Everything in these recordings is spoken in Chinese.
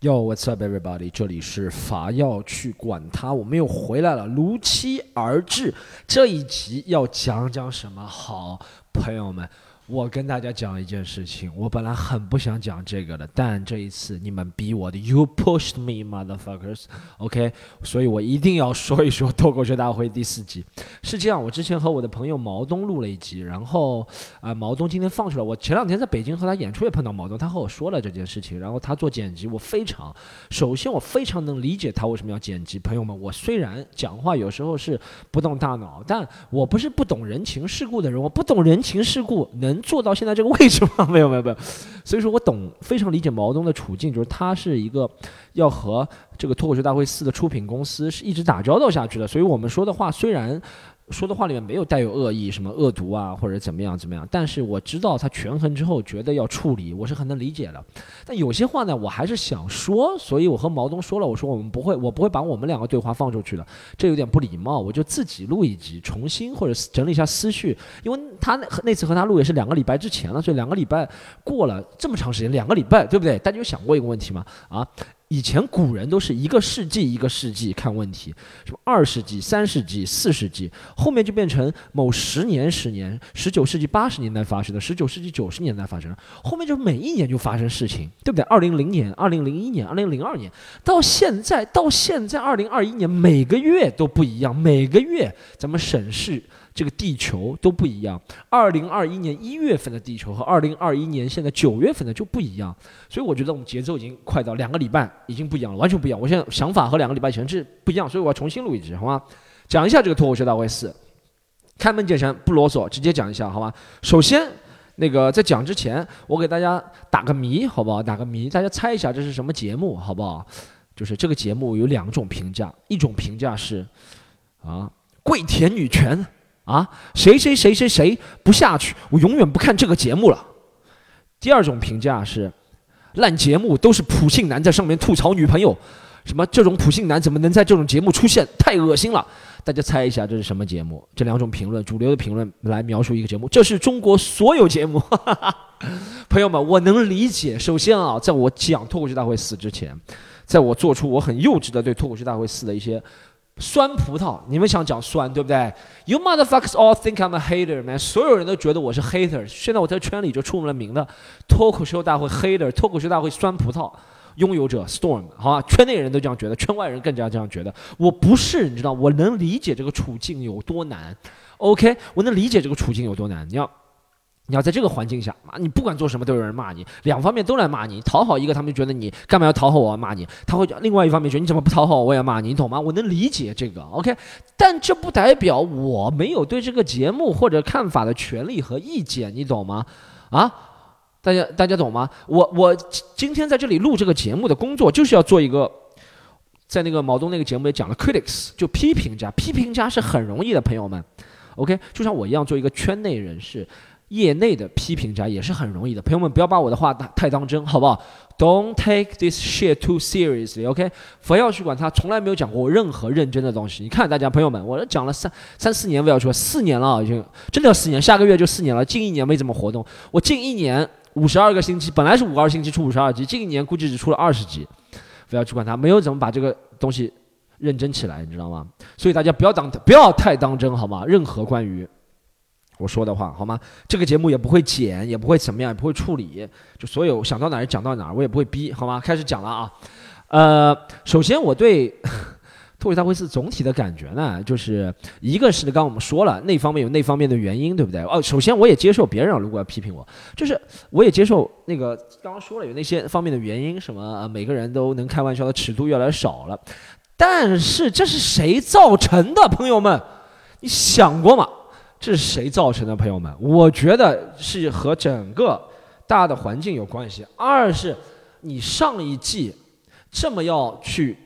Yo, what's up, everybody？这里是法要去管他，我们又回来了，如期而至。这一集要讲讲什么好，朋友们？我跟大家讲一件事情，我本来很不想讲这个的，但这一次你们逼我的，You pushed me, motherfuckers，OK？所以我一定要说一说脱口秀大会第四集。是这样，我之前和我的朋友毛东录了一集，然后啊，毛东今天放出来。我前两天在北京和他演出也碰到毛东，他和我说了这件事情，然后他做剪辑，我非常，首先我非常能理解他为什么要剪辑。朋友们，我虽然讲话有时候是不动大脑，但我不是不懂人情世故的人，我不懂人情世故能。做到现在这个位置吗？没有没有没有，所以说我懂，非常理解毛东的处境，就是他是一个要和这个脱口秀大会四的出品公司是一直打交道下去的，所以我们说的话虽然。说的话里面没有带有恶意，什么恶毒啊，或者怎么样怎么样。但是我知道他权衡之后觉得要处理，我是很能理解的。但有些话呢，我还是想说，所以我和毛东说了，我说我们不会，我不会把我们两个对话放出去的，这有点不礼貌。我就自己录一集，重新或者整理一下思绪，因为他那次和他录也是两个礼拜之前了，所以两个礼拜过了这么长时间，两个礼拜对不对？大家有想过一个问题吗？啊？以前古人都是一个世纪一个世纪看问题，什么二世纪、三世纪、四世纪，后面就变成某十年、十年，十九世纪八十年代发生的，十九世纪九十年代发生的，后面就每一年就发生事情，对不对？二零零年、二零零一年、二零零二年，到现在到现在二零二一年，每个月都不一样，每个月咱们审视。这个地球都不一样。二零二一年一月份的地球和二零二一年现在九月份的就不一样，所以我觉得我们节奏已经快到两个礼拜已经不一样了，完全不一样。我现在想法和两个礼拜前是不一样，所以我要重新录一集，好吗？讲一下这个脱口秀大会四，开门见山，不啰嗦，直接讲一下，好吗？首先，那个在讲之前，我给大家打个谜，好不好？打个谜，大家猜一下这是什么节目，好不好？就是这个节目有两种评价，一种评价是啊，跪舔女权。啊，谁谁谁谁谁不下去，我永远不看这个节目了。第二种评价是，烂节目都是普信男在上面吐槽女朋友，什么这种普信男怎么能在这种节目出现？太恶心了！大家猜一下这是什么节目？这两种评论，主流的评论来描述一个节目，这是中国所有节目。朋友们，我能理解。首先啊，在我讲脱口秀大会四之前，在我做出我很幼稚的对脱口秀大会四的一些。酸葡萄，你们想讲酸对不对？You motherfucks all think I'm a hater, man！所有人都觉得我是 hater。现在我在圈里就出了名的脱口秀大会 hater，脱口秀大会酸葡萄拥有者 storm，好吧？圈内人都这样觉得，圈外人更加这样觉得。我不是，你知道，我能理解这个处境有多难。OK，我能理解这个处境有多难。你要。你要在这个环境下你，不管做什么都有人骂你，两方面都来骂你。讨好一个，他们就觉得你干嘛要讨好我骂你，他会另外一方面觉得你怎么不讨好我，我也骂你，你懂吗？我能理解这个，OK，但这不代表我没有对这个节目或者看法的权利和意见，你懂吗？啊，大家大家懂吗？我我今天在这里录这个节目的工作就是要做一个，在那个毛东那个节目里讲了 critics，就批评家，批评家是很容易的，朋友们，OK，就像我一样做一个圈内人士。业内的批评家也是很容易的，朋友们不要把我的话太当真，好不好？Don't take this shit too seriously，OK？佛要去管他从来没有讲过任何认真的东西。你看大家朋友们，我讲了三三四年，不要说四年了，已经真的要四年，下个月就四年了。近一年没怎么活动，我近一年五十二个星期，本来是五个二星期出五十二集，近一年估计只出了二十集。不要去管他，没有怎么把这个东西认真起来，你知道吗？所以大家不要当不要太当真，好吗？任何关于。我说的话好吗？这个节目也不会剪，也不会怎么样，也不会处理，就所有想到哪儿讲到哪儿，我也不会逼，好吗？开始讲了啊。呃，首先我对 脱口大会四总体的感觉呢，就是一个是刚刚我们说了，那方面有那方面的原因，对不对？哦，首先我也接受别人如果要批评我，就是我也接受那个刚刚说了有那些方面的原因，什么每个人都能开玩笑的尺度越来越少了，但是这是谁造成的？朋友们，你想过吗？这是谁造成的，朋友们？我觉得是和整个大的环境有关系。二是，你上一季这么要去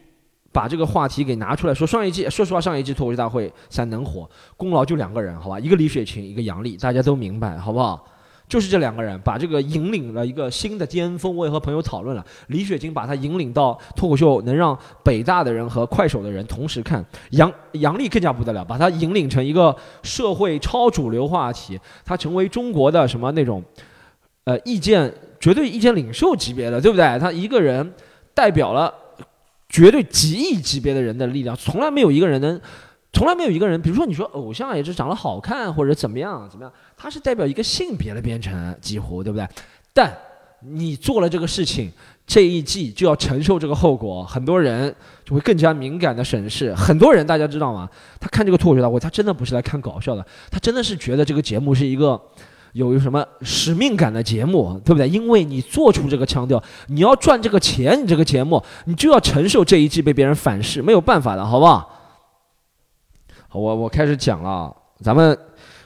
把这个话题给拿出来说，上一季说实话，上一季脱口秀大会才能火，功劳就两个人，好吧？一个李雪琴，一个杨笠，大家都明白，好不好？就是这两个人把这个引领了一个新的巅峰。我也和朋友讨论了，李雪琴把他引领到脱口秀能让北大的人和快手的人同时看。杨杨笠更加不得了，把他引领成一个社会超主流话题，他成为中国的什么那种，呃，意见绝对意见领袖级别的，对不对？他一个人代表了绝对几亿级别的人的力量，从来没有一个人能，从来没有一个人，比如说你说偶像也是长得好看或者怎么样怎么样，他是代表一个性别的编程，几乎对不对？但你做了这个事情，这一季就要承受这个后果，很多人就会更加敏感的审视。很多人大家知道吗？他看这个脱口秀大会，他真的不是来看搞笑的，他真的是觉得这个节目是一个。有什么使命感的节目，对不对？因为你做出这个腔调，你要赚这个钱，你这个节目你就要承受这一季被别人反噬，没有办法的，好不好？我我开始讲了，咱们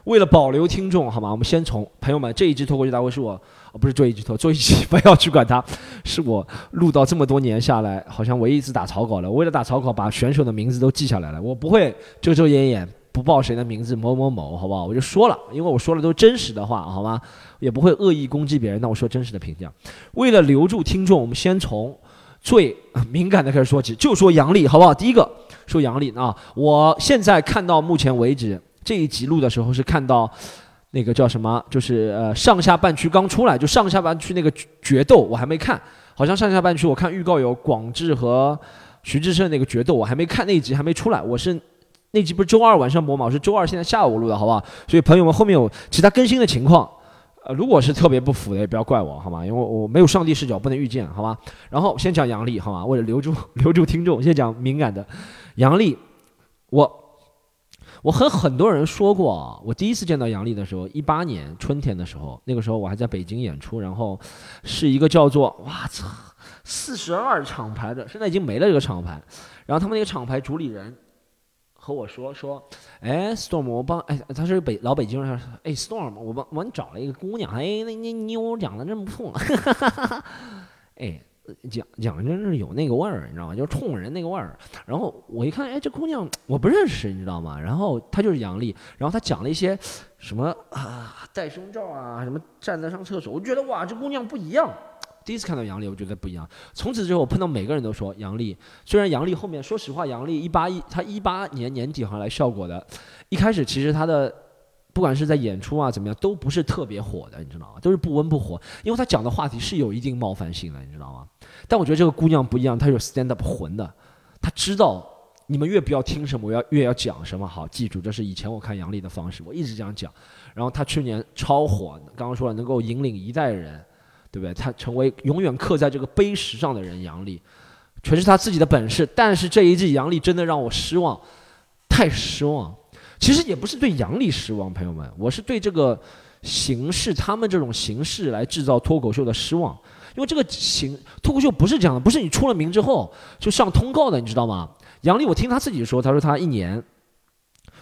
为了保留听众，好吗？我们先从朋友们这一季脱口秀大会是我，不是做一季脱，做一期不要去管它，是我录到这么多年下来，好像唯一一次打草稿了。为了打草稿，把选手的名字都记下来了，我不会遮遮掩掩。不报谁的名字某某某，好不好？我就说了，因为我说的都是真实的话，好吗？也不会恶意攻击别人。那我说真实的评价。为了留住听众，我们先从最敏感的开始说起，就说杨笠，好不好？第一个说杨笠啊，我现在看到目前为止这一集录的时候是看到那个叫什么，就是呃上下半区刚出来，就上下半区那个决斗我还没看，好像上下半区我看预告有广智和徐志胜那个决斗，我还没看那一集还没出来，我是。那集不是周二晚上播吗？我是周二现在下午录的，好不好？所以朋友们后面有其他更新的情况，呃，如果是特别不符的，也不要怪我，好吗？因为我没有上帝视角，不能预见，好吗？然后先讲杨笠，好吗？为了留住 留住听众，先讲敏感的杨笠。我我和很多人说过，我第一次见到杨笠的时候，一八年春天的时候，那个时候我还在北京演出，然后是一个叫做哇操四十二厂牌的，现在已经没了这个厂牌，然后他们那个厂牌主理人。和我说说，哎，Storm，我帮，哎，他是北老北京人，哎，Storm，我帮，我你找了一个姑娘，哎，那那妞长得真不错，哎，讲讲真是有那个味儿，你知道吗？就是冲人那个味儿。然后我一看，哎，这姑娘我不认识，你知道吗？然后她就是杨丽，然后她讲了一些什么啊，戴胸罩啊，什么站在上厕所，我觉得哇，这姑娘不一样。第一次看到杨笠，我觉得不一样。从此之后，我碰到每个人都说杨笠。虽然杨笠后面，说实话，杨笠一八一，他一八年年底好像来效果的。一开始其实他的，不管是在演出啊怎么样，都不是特别火的，你知道吗？都是不温不火，因为他讲的话题是有一定冒犯性的，你知道吗？但我觉得这个姑娘不一样，她有 stand up 魂的，她知道你们越不要听什么，我要越要讲什么。好，记住，这是以前我看杨笠的方式，我一直这样讲。然后她去年超火，刚刚说了，能够引领一代人。对不对？他成为永远刻在这个碑石上的人，杨笠，全是他自己的本事。但是这一季杨笠真的让我失望，太失望。其实也不是对杨笠失望，朋友们，我是对这个形式，他们这种形式来制造脱口秀的失望。因为这个形脱口秀不是这样的，不是你出了名之后就上通告的，你知道吗？杨笠，我听他自己说，他说他一年，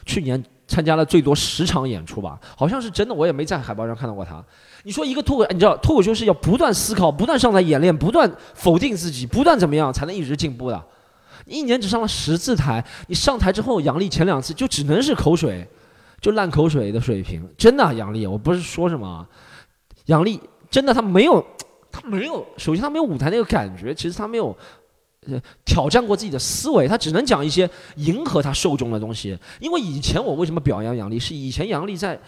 去年参加了最多十场演出吧，好像是真的，我也没在海报上看到过他。你说一个脱口，你知道脱口秀是要不断思考、不断上台演练、不断否定自己、不断怎么样才能一直进步的？一年只上了十次台，你上台之后，杨笠前两次就只能是口水，就烂口水的水平。真的，杨笠，我不是说什么，杨笠真的他没有，他没有，首先他没有舞台那个感觉，其实他没有挑战过自己的思维，他只能讲一些迎合他受众的东西。因为以前我为什么表扬杨笠，是以前杨笠在。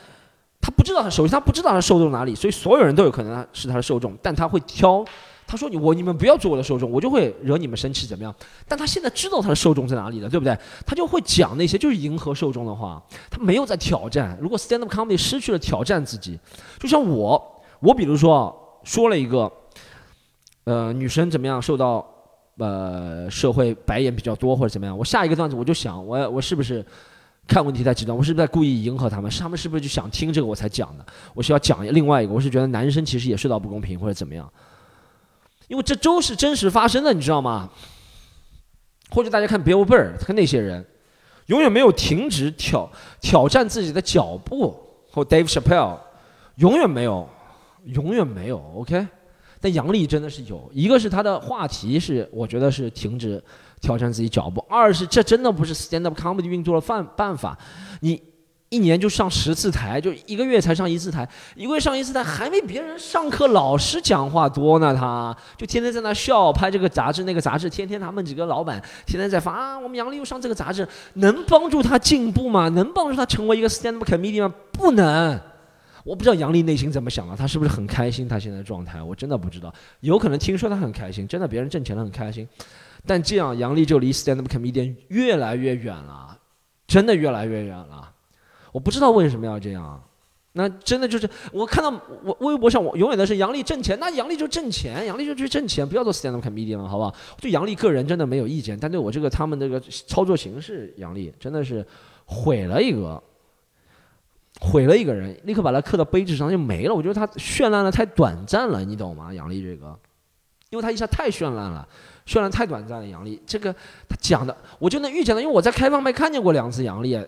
他不知道，他首先他不知道他受众哪里，所以所有人都有可能是他的受众，但他会挑。他说：“你我你们不要做我的受众，我就会惹你们生气，怎么样？”但他现在知道他的受众在哪里了，对不对？他就会讲那些就是迎合受众的话，他没有在挑战。如果 stand up comedy 失去了挑战自己，就像我，我比如说说了一个，呃，女生怎么样受到呃社会白眼比较多或者怎么样，我下一个段子我就想，我我是不是？看问题太极端，我是不是在故意迎合他们？是他们是不是就想听这个我才讲的？我需要讲另外一个，我是觉得男生其实也受到不公平或者怎么样，因为这都是真实发生的，你知道吗？或者大家看 Bill Burr，看那些人，永远没有停止挑挑战自己的脚步，或 Dave Chappelle，永远没有，永远没有。OK，但杨笠真的是有一个是他的话题是，我觉得是停止。挑战自己脚步。二是这真的不是 stand up comedy 运作的办办法。你一年就上十次台，就一个月才上一次台，一个月上一次台，还没别人上课老师讲话多呢。他就天天在那笑，拍这个杂志那个杂志，天天他们几个老板天天在发啊，我们杨笠又上这个杂志，能帮助他进步吗？能帮助他成为一个 stand up comedy 吗？不能。我不知道杨笠内心怎么想的，他是不是很开心？他现在状态，我真的不知道。有可能听说他很开心，真的别人挣钱了很开心，但这样杨笠就离 stand up comedian 越来越远了，真的越来越远了。我不知道为什么要这样。那真的就是我看到我微博上我永远都是杨笠挣钱，那杨笠就挣钱，杨笠就去挣钱，不要做 stand up comedian 了，好不好？对杨笠个人真的没有意见，但对我这个他们这个操作形式，杨笠真的是毁了一个。毁了一个人，立刻把他刻到碑志上就没了。我觉得他绚烂的太短暂了，你懂吗？杨笠这个，因为他一下太绚烂了，绚烂太短暂了。杨笠这个他讲的，我就能预见到，因为我在开放麦看见过两次杨笠，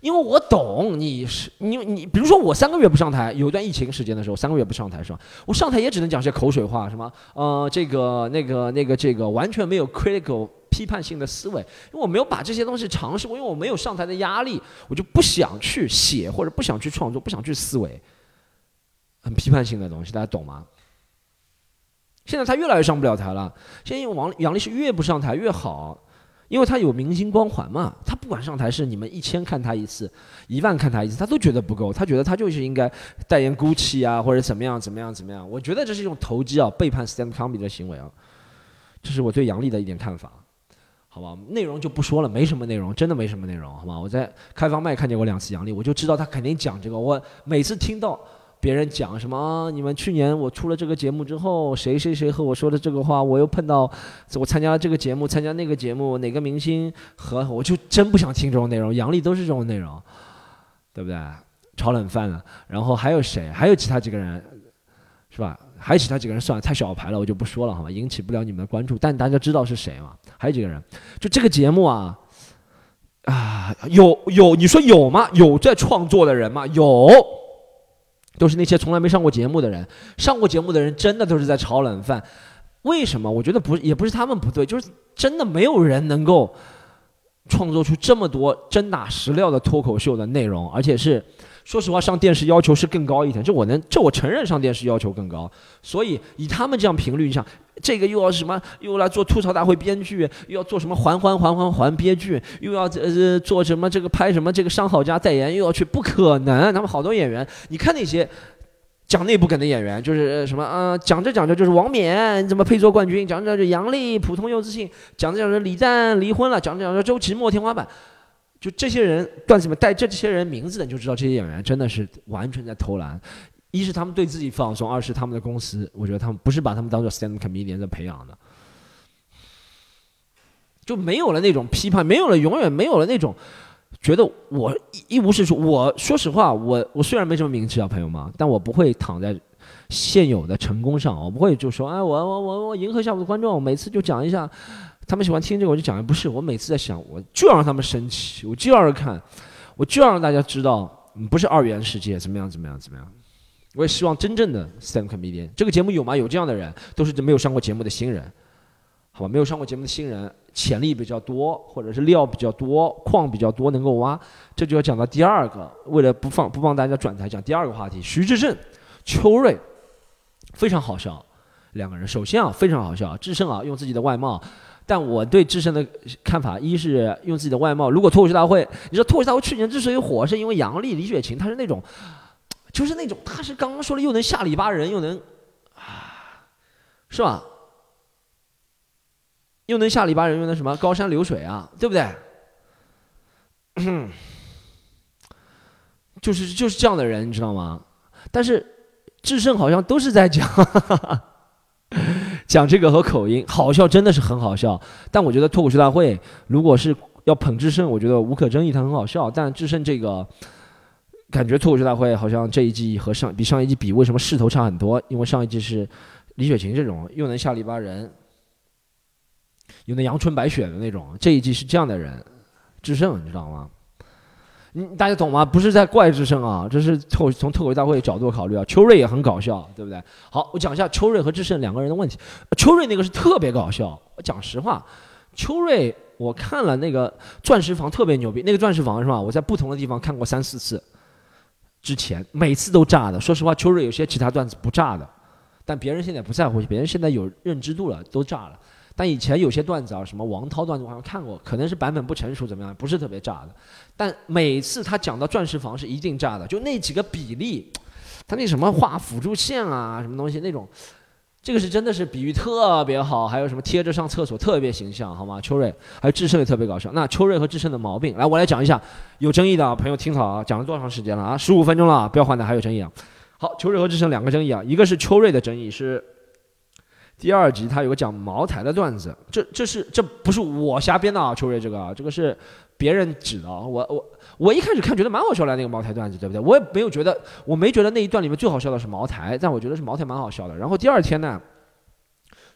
因为我懂你是你你，比如说我三个月不上台，有一段疫情时间的时候，三个月不上台是吧？我上台也只能讲些口水话，什么呃这个那个那个这个完全没有 critical。批判性的思维，因为我没有把这些东西尝试过，因为我没有上台的压力，我就不想去写或者不想去创作，不想去思维很批判性的东西，大家懂吗？现在他越来越上不了台了。现在因为王杨丽是越不上台越好，因为他有明星光环嘛。他不管上台是你们一千看他一次，一万看他一次，他都觉得不够。他觉得他就是应该代言 GUCCI 啊，或者怎么样怎么样怎么样。我觉得这是一种投机啊，背叛 stand comedy 的行为啊。这是我对杨笠的一点看法。好吧，内容就不说了，没什么内容，真的没什么内容，好吧？我在开放麦看见过两次杨笠，我就知道他肯定讲这个。我每次听到别人讲什么，你们去年我出了这个节目之后，谁谁谁和我说的这个话，我又碰到我参加这个节目，参加那个节目，哪个明星和我就真不想听这种内容。杨笠都是这种内容，对不对？炒冷饭了，然后还有谁？还有其他几个人，是吧？还有其他几个人算了，太小牌了，我就不说了，好吧？引起不了你们的关注，但大家知道是谁吗？还有几个人，就这个节目啊，啊，有有，你说有吗？有在创作的人吗？有，都是那些从来没上过节目的人。上过节目的人真的都是在炒冷饭。为什么？我觉得不，也不是他们不对，就是真的没有人能够创作出这么多真打实料的脱口秀的内容，而且是。说实话，上电视要求是更高一点，这我能，这我承认上电视要求更高。所以以他们这样频率你想，这个又要什么，又来做吐槽大会编剧，又要做什么环环环环环编剧，又要呃做什么这个拍什么这个商好家代言，又要去，不可能。他们好多演员，你看那些讲内部梗的演员，就是什么啊，讲着讲着就是王冕怎么配做冠军，讲着讲着杨笠普通又自信，讲着讲着李诞离婚了，讲着讲着周奇墨天花板。就这些人段子里面带这些人名字的，你就知道这些演员真的是完全在偷懒。一是他们对自己放松，二是他们的公司，我觉得他们不是把他们当做 stand comedian 在培养的，就没有了那种批判，没有了永远没有了那种觉得我一无是处。我说实话，我我虽然没什么名气啊，朋友们，但我不会躺在现有的成功上，我不会就说哎，我我我我迎合一下我的观众，每次就讲一下。他们喜欢听这个，我就讲。不是，我每次在想，我就要让他们生气，我就要看，我就要让大家知道，不是二元世界，怎么样，怎么样，怎么样。我也希望真正的 stand comedian 这个节目有吗？有这样的人，都是没有上过节目的新人，好吧？没有上过节目的新人，潜力比较多，或者是料比较多，矿比较多，能够挖。这就要讲到第二个，为了不放不帮大家转台，讲第二个话题。徐志胜、邱瑞，非常好笑，两个人。首先啊，非常好笑，志胜啊，用自己的外貌。但我对智胜的看法，一是用自己的外貌。如果脱口秀大会，你说脱口秀大会去年之所以火，是因为杨笠、李雪琴，她是那种，就是那种，她是刚刚说了又能下里巴人，又能，是吧？又能下里巴人，又能什么高山流水啊，对不对？就是就是这样的人，你知道吗？但是智胜好像都是在讲。讲这个和口音好笑，真的是很好笑。但我觉得脱口秀大会如果是要捧智胜，我觉得无可争议，他很好笑。但智胜这个感觉脱口秀大会好像这一季和上比上一季比，为什么势头差很多？因为上一季是李雪琴这种又能下里巴人，又能阳春白雪的那种，这一季是这样的人，智胜，你知道吗？你大家懂吗？不是在怪智胜啊，这是透从脱口秀大会角度考虑啊。秋瑞也很搞笑，对不对？好，我讲一下秋瑞和智胜两个人的问题。秋瑞那个是特别搞笑，我讲实话，秋瑞我看了那个钻石房特别牛逼，那个钻石房是吧？我在不同的地方看过三四次，之前每次都炸的。说实话，秋瑞有些其他段子不炸的，但别人现在不在乎，别人现在有认知度了，都炸了。但以前有些段子啊，什么王涛段子，我好像看过，可能是版本不成熟，怎么样，不是特别炸的。但每次他讲到钻石房是一定炸的，就那几个比例，他那什么画辅助线啊，什么东西那种，这个是真的是比喻特别好。还有什么贴着上厕所特别形象，好吗？秋瑞还有智胜也特别搞笑。那秋瑞和智胜的毛病，来我来讲一下。有争议的朋友听好啊，讲了多长时间了啊？十五分钟了，不要换的，还有争议啊。好，秋瑞和智胜两个争议啊，一个是秋瑞的争议是。第二集他有个讲茅台的段子，这这是这不是我瞎编的啊，秋瑞这个啊，这个是别人指的啊，我我我一开始看觉得蛮好笑的那个茅台段子，对不对？我也没有觉得，我没觉得那一段里面最好笑的是茅台，但我觉得是茅台蛮好笑的。然后第二天呢，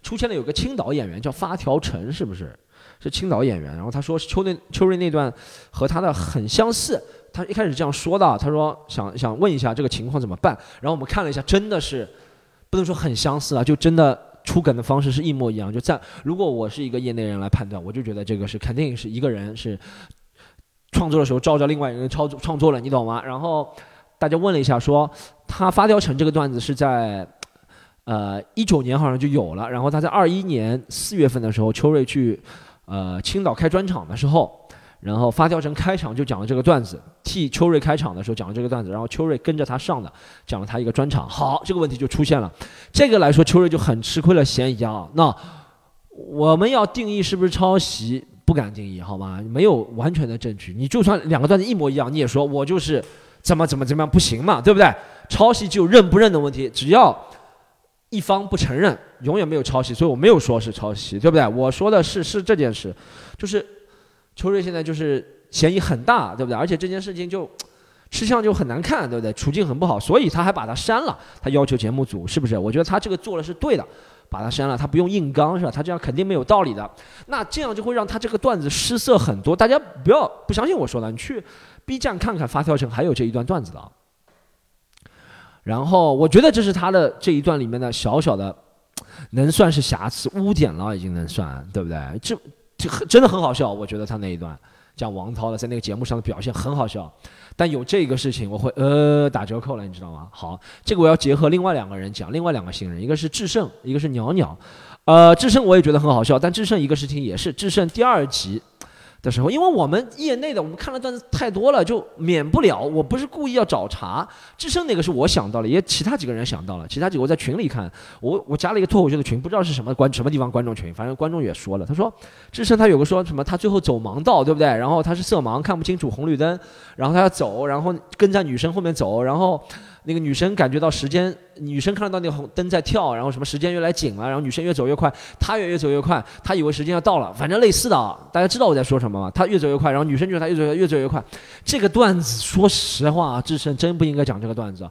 出现了有个青岛演员叫发条陈，是不是？是青岛演员。然后他说秋那秋瑞那段和他的很相似，他一开始这样说的，他说想想问一下这个情况怎么办。然后我们看了一下，真的是不能说很相似啊，就真的。出梗的方式是一模一样，就在如果我是一个业内人来判断，我就觉得这个是肯定是一个人是创作的时候照着另外一个人创作创作了，你懂吗？然后大家问了一下，说他发雕成这个段子是在呃一九年好像就有了，然后他在二一年四月份的时候，秋瑞去呃青岛开专场的时候。然后发条成开场就讲了这个段子，替秋瑞开场的时候讲了这个段子，然后秋瑞跟着他上的，讲了他一个专场。好，这个问题就出现了，这个来说秋瑞就很吃亏了嫌疑啊。那我们要定义是不是抄袭，不敢定义，好吗？没有完全的证据，你就算两个段子一模一样，你也说我就是怎么怎么怎么样不行嘛，对不对？抄袭就认不认的问题，只要一方不承认，永远没有抄袭，所以我没有说是抄袭，对不对？我说的是是这件事，就是。秋瑞现在就是嫌疑很大，对不对？而且这件事情就 吃相就很难看，对不对？处境很不好，所以他还把他删了。他要求节目组是不是？我觉得他这个做的是对的，把他删了，他不用硬刚是吧？他这样肯定没有道理的。那这样就会让他这个段子失色很多。大家不要不相信我说的，你去 B 站看看发条城还有这一段段子的。然后我觉得这是他的这一段里面的小小的，能算是瑕疵污点了，已经能算对不对？这。就很真的很好笑，我觉得他那一段讲王涛的在那个节目上的表现很好笑，但有这个事情我会呃打折扣了，你知道吗？好，这个我要结合另外两个人讲，另外两个新人，一个是智胜，一个是袅袅，呃，智胜我也觉得很好笑，但智胜一个事情也是智胜第二集。的时候，因为我们业内的我们看了段子太多了，就免不了。我不是故意要找茬，智胜那个是我想到了，也其他几个人想到了，其他几个我在群里看，我我加了一个脱口秀的群，不知道是什么观什么地方观众群，反正观众也说了，他说智胜他有个说什么，他最后走盲道，对不对？然后他是色盲，看不清楚红绿灯，然后他要走，然后跟在女生后面走，然后。那个女生感觉到时间，女生看得到那个红灯在跳，然后什么时间越来紧了，然后女生越走越快，她也越走越快，她以为时间要到了，反正类似的啊，大家知道我在说什么吗？她越走越快，然后女生觉得她越走越越走越快。这个段子说实话，智胜真不应该讲这个段子。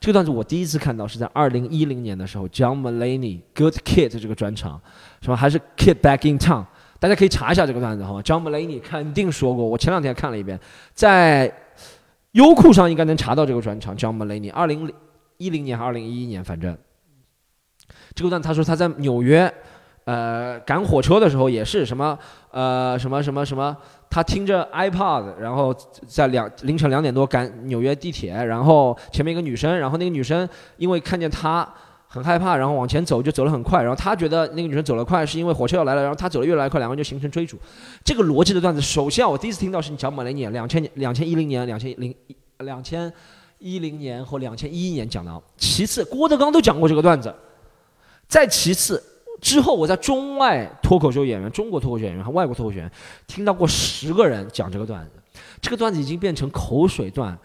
这个段子我第一次看到是在二零一零年的时候，John Mulaney Good Kid 这个专场，什么还是 Kid Back in Town，大家可以查一下这个段子好吗？John Mulaney 肯定说过，我前两天看了一遍，在。优酷上应该能查到这个专场，John Mulaney，二零一零年还是二零一一年，反正这个段他说他在纽约，呃，赶火车的时候也是什么呃什么什么什么，他听着 iPod，然后在两凌晨两点多赶纽约地铁，然后前面一个女生，然后那个女生因为看见他。很害怕，然后往前走就走得很快，然后他觉得那个女生走得快是因为火车要来了，然后他走得越来越快，两个人就形成追逐。这个逻辑的段子，首先我第一次听到是你讲马雷尼，两千年、两千一零年、两千零、两千一零年或两千一一年讲的。其次，郭德纲都讲过这个段子。再其次，之后我在中外脱口秀演员、中国脱口秀演员和外国脱口秀演员听到过十个人讲这个段子。这个段子已经变成口水段、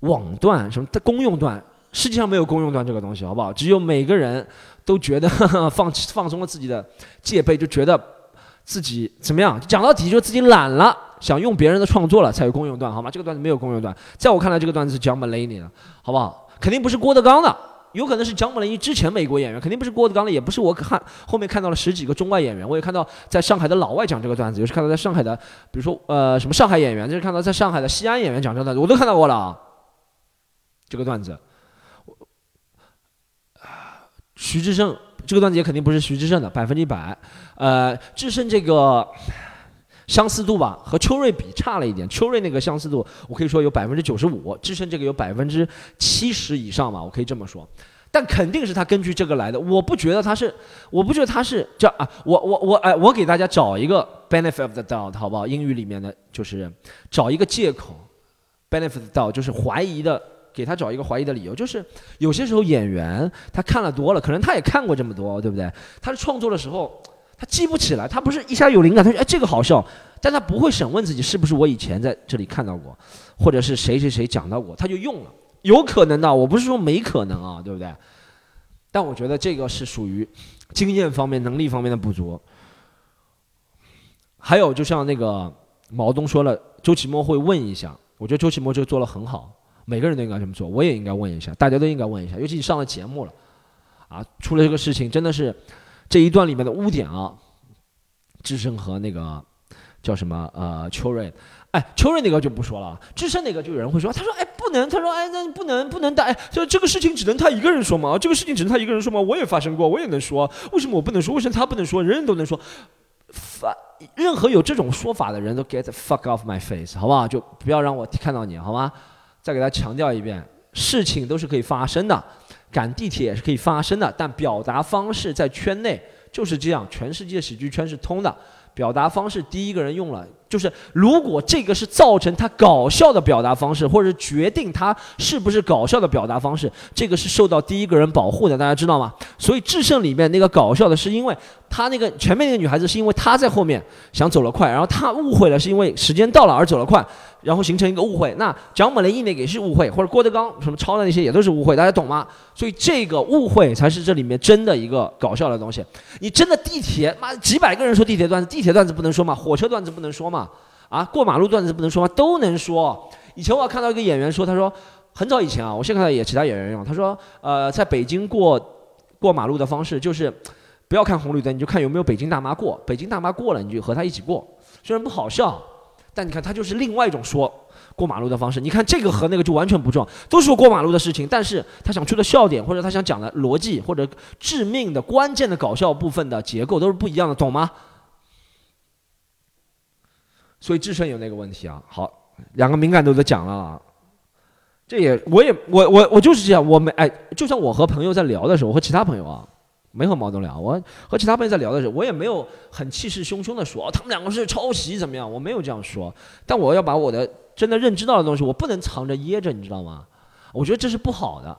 网段、什么的公用段。世界上没有公用段这个东西，好不好？只有每个人都觉得 放放松了自己的戒备，就觉得自己怎么样？讲到底就自己懒了，想用别人的创作了，才有公用段，好吗？这个段子没有公用段，在我看来，这个段子是讲 Mulaney 的，好不好？肯定不是郭德纲的，有可能是讲 Mulaney 之前美国演员，肯定不是郭德纲的，也不是我看后面看到了十几个中外演员，我也看到在上海的老外讲这个段子，也是看到在上海的，比如说呃什么上海演员，就是看到在上海的西安演员讲这个段子，我都看到过了，这个段子。徐志胜这个段子也肯定不是徐志胜的百分之一百，呃，志胜这个相似度吧和秋瑞比差了一点，秋瑞那个相似度我可以说有百分之九十五，志胜这个有百分之七十以上吧，我可以这么说，但肯定是他根据这个来的，我不觉得他是，我不觉得他是叫啊，我我我哎，我给大家找一个 benefit of the doubt 好不好？英语里面的就是找一个借口，benefit of the doubt 就是怀疑的。给他找一个怀疑的理由，就是有些时候演员他看了多了，可能他也看过这么多，对不对？他创作的时候他记不起来，他不是一下有灵感，他说哎这个好笑，但他不会审问自己是不是我以前在这里看到过，或者是谁谁谁讲到过，他就用了，有可能的，我不是说没可能啊，对不对？但我觉得这个是属于经验方面、能力方面的不足。还有，就像那个毛东说了，周奇墨会问一下，我觉得周奇墨这个做的很好，每个人都应该这么做，我也应该问一下，大家都应该问一下，尤其你上了节目了，啊，出了这个事情，真的是这一段里面的污点啊，智胜和那个叫什么呃秋瑞，哎，秋瑞那个就不说了，智胜那个就有人会说，他说哎不能，他说哎那不能不能带，哎就这个事情只能他一个人说吗？这个事情只能他一个人说吗？我也发生过，我也能说，为什么我不能说？为什么他不能说？人人都能说。发任何有这种说法的人都 get fuck off my face，好不好？就不要让我看到你，好吗？再给大家强调一遍，事情都是可以发生的，赶地铁也是可以发生的，但表达方式在圈内就是这样，全世界喜剧圈是通的。表达方式第一个人用了，就是如果这个是造成他搞笑的表达方式，或者是决定他是不是搞笑的表达方式，这个是受到第一个人保护的，大家知道吗？所以智胜里面那个搞笑的是因为他那个前面那个女孩子是因为她在后面想走了快，然后她误会了是因为时间到了而走了快。然后形成一个误会，那蒋某雷印那个也是误会，或者郭德纲什么抄的那些也都是误会，大家懂吗？所以这个误会才是这里面真的一个搞笑的东西。你真的地铁，妈几百个人说地铁段子，地铁段子不能说吗？火车段子不能说吗吗？啊，过马路段子不能说吗？都能说。以前我看到一个演员说，他说很早以前啊，我现在看到也其他演员用，他说呃，在北京过过马路的方式就是不要看红绿灯，你就看有没有北京大妈过，北京大妈过了你就和她一起过，虽然不好笑。但你看，他就是另外一种说过马路的方式。你看这个和那个就完全不撞，都是过马路的事情，但是他想出的笑点或者他想讲的逻辑或者致命的关键的搞笑部分的结构都是不一样的，懂吗？所以智胜有那个问题啊。好，两个敏感度都讲了啊。这也我也我我我就是这样，我没哎，就像我和朋友在聊的时候，我和其他朋友啊。没和毛东聊，我和其他朋友在聊的时候，我也没有很气势汹汹的说他们两个是抄袭怎么样，我没有这样说。但我要把我的真的认知到的东西，我不能藏着掖着，你知道吗？我觉得这是不好的，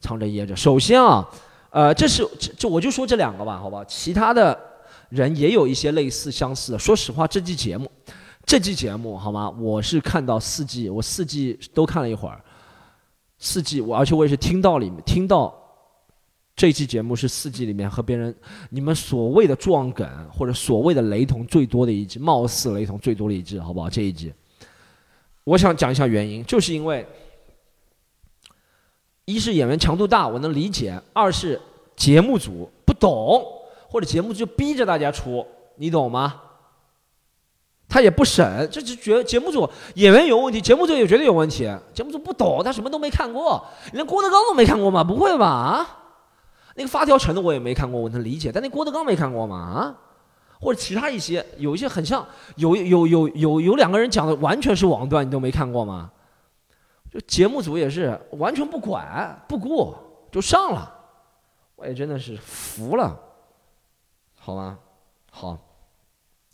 藏着掖着。首先啊，呃，这是就我就说这两个吧，好吧？其他的人也有一些类似相似的。说实话，这期节目，这季节目好吗？我是看到四季，我四季都看了一会儿，四季我而且我也是听到里面听到。这期节目是四季里面和别人你们所谓的撞梗或者所谓的雷同最多的一季，貌似雷同最多的一季，好不好？这一季，我想讲一下原因，就是因为一是演员强度大，我能理解；二是节目组不懂，或者节目组就逼着大家出，你懂吗？他也不审，这就觉节目组演员有问题，节目组也绝对有问题，节目组不懂，他什么都没看过，连郭德纲都没看过吗？不会吧？啊？那个发条城的我也没看过，我能理解。但那郭德纲没看过吗？啊，或者其他一些，有一些很像，有有有有有两个人讲的完全是网段，你都没看过吗？就节目组也是完全不管不顾就上了，我也真的是服了，好吗？好，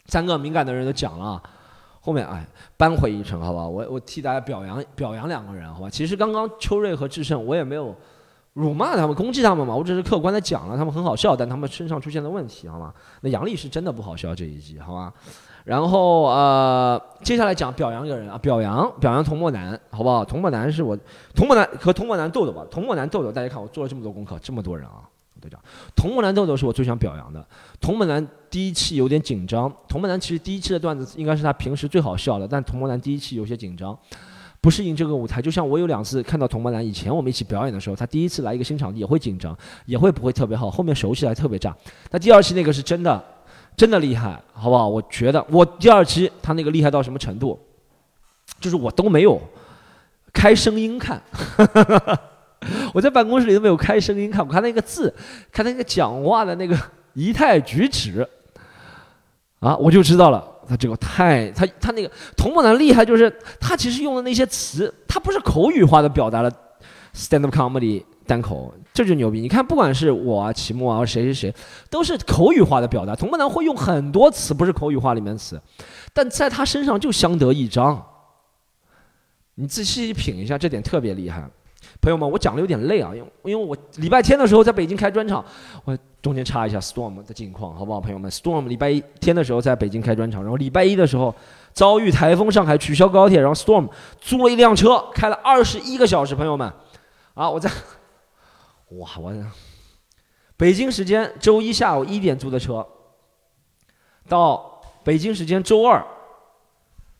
三个敏感的人都讲了，后面哎扳回一城，好吧？我我替大家表扬表扬两个人，好吧？其实刚刚秋瑞和智胜我也没有。辱骂他们，攻击他们嘛？我只是客观的讲了，他们很好笑，但他们身上出现的问题，好吗？那杨丽是真的不好笑这一集，好吧？然后呃，接下来讲表扬一个人啊，表扬表扬童漠男，好不好？童漠男是我童漠男和童漠男豆豆吧？童漠男豆豆，大家看我做了这么多功课，这么多人啊，我都讲童漠男豆豆是我最想表扬的。童漠男第一期有点紧张，童漠男其实第一期的段子应该是他平时最好笑的，但童漠男第一期有些紧张。不适应这个舞台，就像我有两次看到童梦男，以前我们一起表演的时候，他第一次来一个新场地也会紧张，也会不会特别好，后面熟起来特别炸。他第二期那个是真的，真的厉害，好不好？我觉得我第二期他那个厉害到什么程度，就是我都没有开声音看，我在办公室里都没有开声音看，我看那个字，看那个讲话的那个仪态举止，啊，我就知道了。他这个太他他那个童梦男厉害，就是他其实用的那些词，他不是口语化的表达了 stand up comedy 单口，这就牛逼。你看，不管是我啊、齐木啊、谁谁谁，都是口语化的表达。童梦男会用很多词，不是口语化里面的词，但在他身上就相得益彰。你仔细品一下，这点特别厉害。朋友们，我讲的有点累啊，因为因为我礼拜天的时候在北京开专场，我中间插一下 Storm 的近况，好不好，朋友们？Storm 礼拜一天的时候在北京开专场，然后礼拜一的时候遭遇台风，上海取消高铁，然后 Storm 租了一辆车，开了二十一个小时，朋友们，啊，我在，哇，我北京时间周一下午一点租的车，到北京时间周二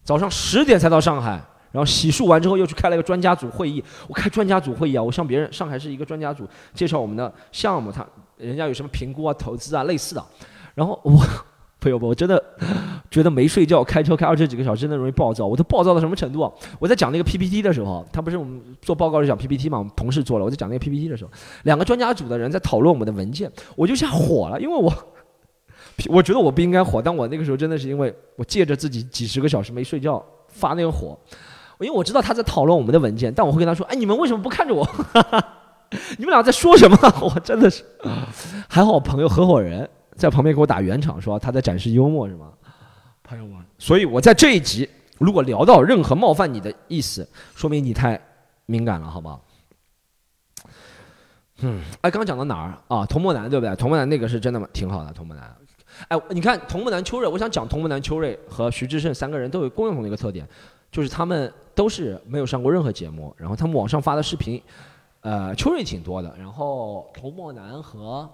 早上十点才到上海。然后洗漱完之后，又去开了一个专家组会议。我开专家组会议啊，我向别人上海是一个专家组介绍我们的项目，他人家有什么评估啊、投资啊类似的。然后我朋友们，我真的觉得没睡觉，开车开二十几个小时，真的容易暴躁。我都暴躁到什么程度啊？我在讲那个 PPT 的时候，他不是我们做报告是讲 PPT 嘛？我们同事做了。我在讲那个 PPT 的时候，两个专家组的人在讨论我们的文件，我就下火了，因为我我觉得我不应该火，但我那个时候真的是因为我借着自己几十个小时没睡觉发那个火。因为我知道他在讨论我们的文件，但我会跟他说：“哎，你们为什么不看着我？你们俩在说什么？”我真的是，还好朋友合伙人在旁边给我打圆场，说他在展示幽默，是吗？朋友们，所以我在这一集如果聊到任何冒犯你的意思，说明你太敏感了，好不好？嗯，哎，刚刚讲到哪儿啊？童木南对不对？童木南那个是真的吗？挺好的，童木南。哎，你看童木南、秋瑞，我想讲童木南、秋瑞和徐志胜三个人都有共同的一个特点。就是他们都是没有上过任何节目，然后他们网上发的视频，呃，秋瑞挺多的，然后童漠南和。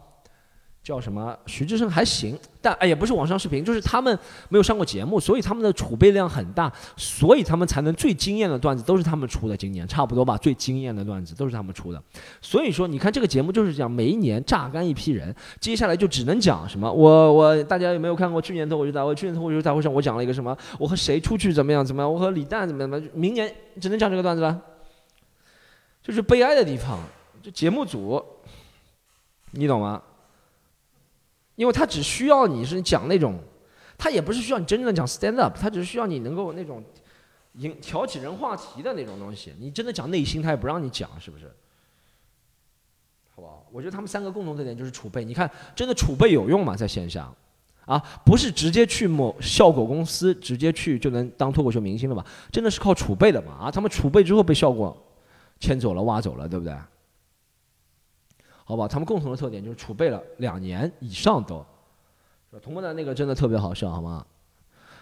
叫什么？徐志胜还行，但哎也不是网上视频，就是他们没有上过节目，所以他们的储备量很大，所以他们才能最惊艳的段子都是他们出的。今年差不多吧，最惊艳的段子都是他们出的。所以说，你看这个节目就是讲每一年榨干一批人，接下来就只能讲什么？我我大家有没有看过去年脱口秀大会？去年脱口秀大会上我讲了一个什么？我和谁出去怎么样怎么样？我和李诞怎么怎么？明年只能讲这个段子了。就是悲哀的地方，就节目组，你懂吗？因为他只需要你是讲那种，他也不是需要你真正的讲 stand up，他只是需要你能够那种引挑起人话题的那种东西。你真的讲内心，他也不让你讲，是不是？好不好？我觉得他们三个共同特点就是储备。你看，真的储备有用吗？在线下，啊，不是直接去某效果公司直接去就能当脱口秀明星了吧？真的是靠储备的嘛？啊，他们储备之后被效果牵走了、挖走了，对不对？好吧，他们共同的特点就是储备了两年以上的，是吧？童梦楠那个真的特别好笑，好吗？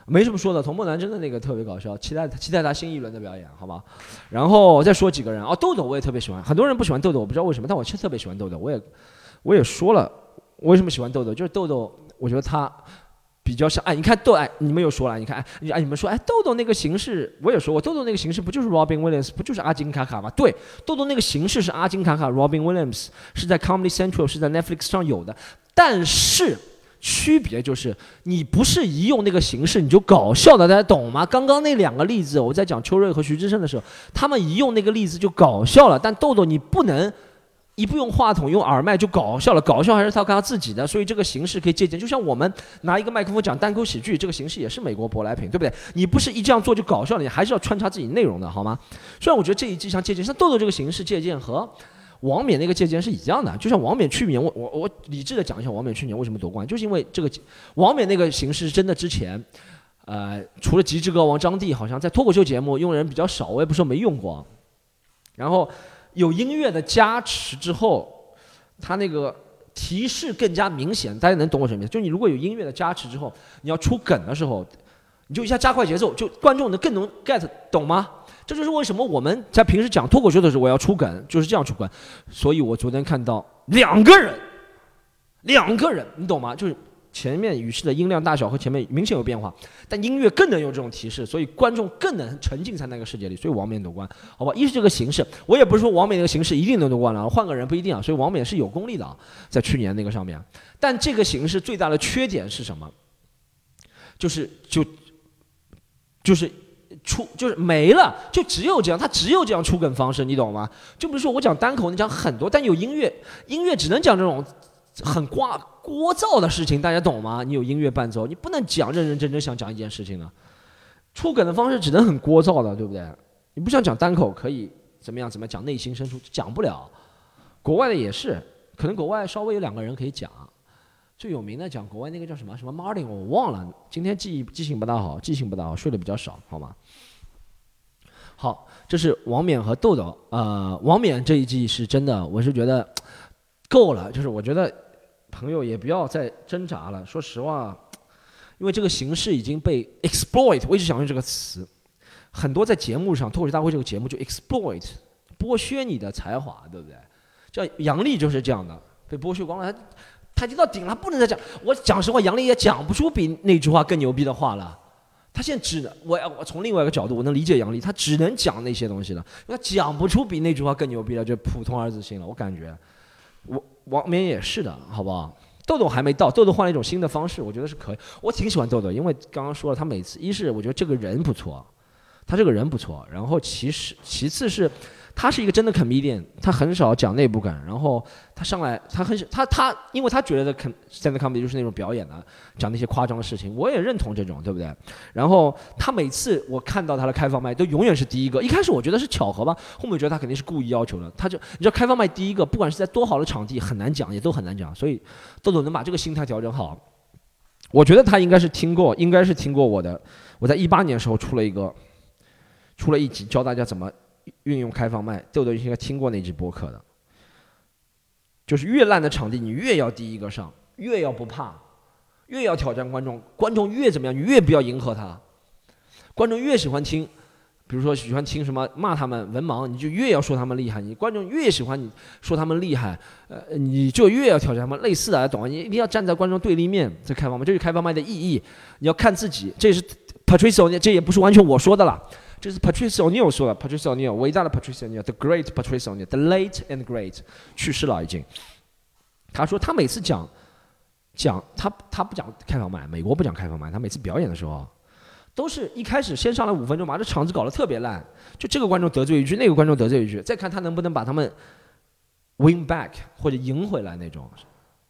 没什么说的，童梦楠真的那个特别搞笑，期待期待他新一轮的表演，好吧？然后再说几个人啊，豆豆我也特别喜欢，很多人不喜欢豆豆，我不知道为什么，但我其实特别喜欢豆豆，我也我也说了，我为什么喜欢豆豆，就是豆豆，我觉得他。比较像哎，你看豆哎，你们又说了，你看哎，你哎你们说哎，豆豆那个形式我也说过，豆豆那个形式不就是 Robin Williams，不就是阿金卡卡吗？对，豆豆那个形式是阿金卡卡，Robin Williams 是在 Comedy Central 是在 Netflix 上有的，但是区别就是你不是一用那个形式你就搞笑的，大家懂吗？刚刚那两个例子我在讲邱瑞和徐志胜的时候，他们一用那个例子就搞笑了，但豆豆你不能。一不用话筒，用耳麦就搞笑了。搞笑还是他他自己的，所以这个形式可以借鉴。就像我们拿一个麦克风讲单口喜剧，这个形式也是美国舶来品，对不对？你不是一这样做就搞笑了，你还是要穿插自己内容的，好吗？虽然我觉得这一季像借鉴，像豆豆这个形式借鉴和王冕那个借鉴是一样的。就像王冕去年，我我我理智的讲一下，王冕去年为什么夺冠，就是因为这个王冕那个形式真的之前，呃，除了极致歌王张帝，好像在脱口秀节目用的人比较少，我也不说没用过，然后。有音乐的加持之后，它那个提示更加明显。大家能懂我什么意思？就你如果有音乐的加持之后，你要出梗的时候，你就一下加快节奏，就观众能更能 get 懂吗？这就是为什么我们在平时讲脱口秀的时候，我要出梗，就是这样出梗。所以我昨天看到两个人，两个人，你懂吗？就是。前面语气的音量大小和前面明显有变化，但音乐更能有这种提示，所以观众更能沉浸在那个世界里。所以王冕夺冠，好吧？一是这个形式，我也不是说王冕那个形式一定能夺冠了，换个人不一定啊。所以王冕是有功力的啊，在去年那个上面。但这个形式最大的缺点是什么？就是就就是出就是没了，就只有这样，他只有这样出梗方式，你懂吗？就比如说我讲单口，你讲很多，但有音乐，音乐只能讲这种。很聒聒噪的事情，大家懂吗？你有音乐伴奏，你不能讲认认真真想讲一件事情的，出梗的方式只能很聒噪的，对不对？你不想讲单口，可以怎么样？怎么讲内心深处讲不了。国外的也是，可能国外稍微有两个人可以讲。最有名的讲国外那个叫什么什么 Martin，我忘了。今天记忆记性不大好，记性不大好，睡得比较少，好吗？好，这是王冕和豆豆。呃，王冕这一季是真的，我是觉得够了。就是我觉得朋友也不要再挣扎了。说实话，因为这个形式已经被 exploit，我一直想用这个词。很多在节目上，脱口秀大会这个节目就 exploit，剥削你的才华，对不对？像杨笠就是这样的，被剥削光了，他他已经到顶了，不能再讲。我讲实话，杨笠也讲不出比那句话更牛逼的话了。他现在只能，我我从另外一个角度，我能理解杨笠，他只能讲那些东西了，他讲不出比那句话更牛逼的，就普通儿子心了。我感觉，我王冕也是的，好不好？豆豆还没到，豆豆换了一种新的方式，我觉得是可以。我挺喜欢豆豆，因为刚刚说了，他每次一是我觉得这个人不错，他这个人不错，然后其实其次是。他是一个真的 comedian，他很少讲内部感，然后他上来，他很他他，因为他觉得 stand comedy 就是那种表演的，讲那些夸张的事情，我也认同这种，对不对？然后他每次我看到他的开放麦，都永远是第一个。一开始我觉得是巧合吧，后面觉得他肯定是故意要求的。他就你知道开放麦第一个，不管是在多好的场地，很难讲，也都很难讲。所以豆豆能把这个心态调整好，我觉得他应该是听过，应该是听过我的。我在一八年的时候出了一个，出了一集教大家怎么。运用开放麦，豆豆应该听过那集播客的，就是越烂的场地，你越要第一个上，越要不怕，越要挑战观众，观众越怎么样，你越不要迎合他，观众越喜欢听，比如说喜欢听什么骂他们文盲，你就越要说他们厉害，你观众越喜欢你说他们厉害，呃，你就越要挑战他们，类似的，懂吗？你一定要站在观众对立面，在开放麦，这是开放麦的意义，你要看自己，这是 Patricio，这也不是完全我说的了。这是 Patricia O'Neill 说的，Patricia O'Neill 伟大的 Patrice O'Neill，The Great Patricia O'Neill，The Late and Great 去世了已经。他说他每次讲讲他他不讲开放麦，美国不讲开放麦，他每次表演的时候，都是一开始先上来五分钟，把这场子搞得特别烂，就这个观众得罪一句，那个观众得罪一句，再看他能不能把他们 win back 或者赢回来那种，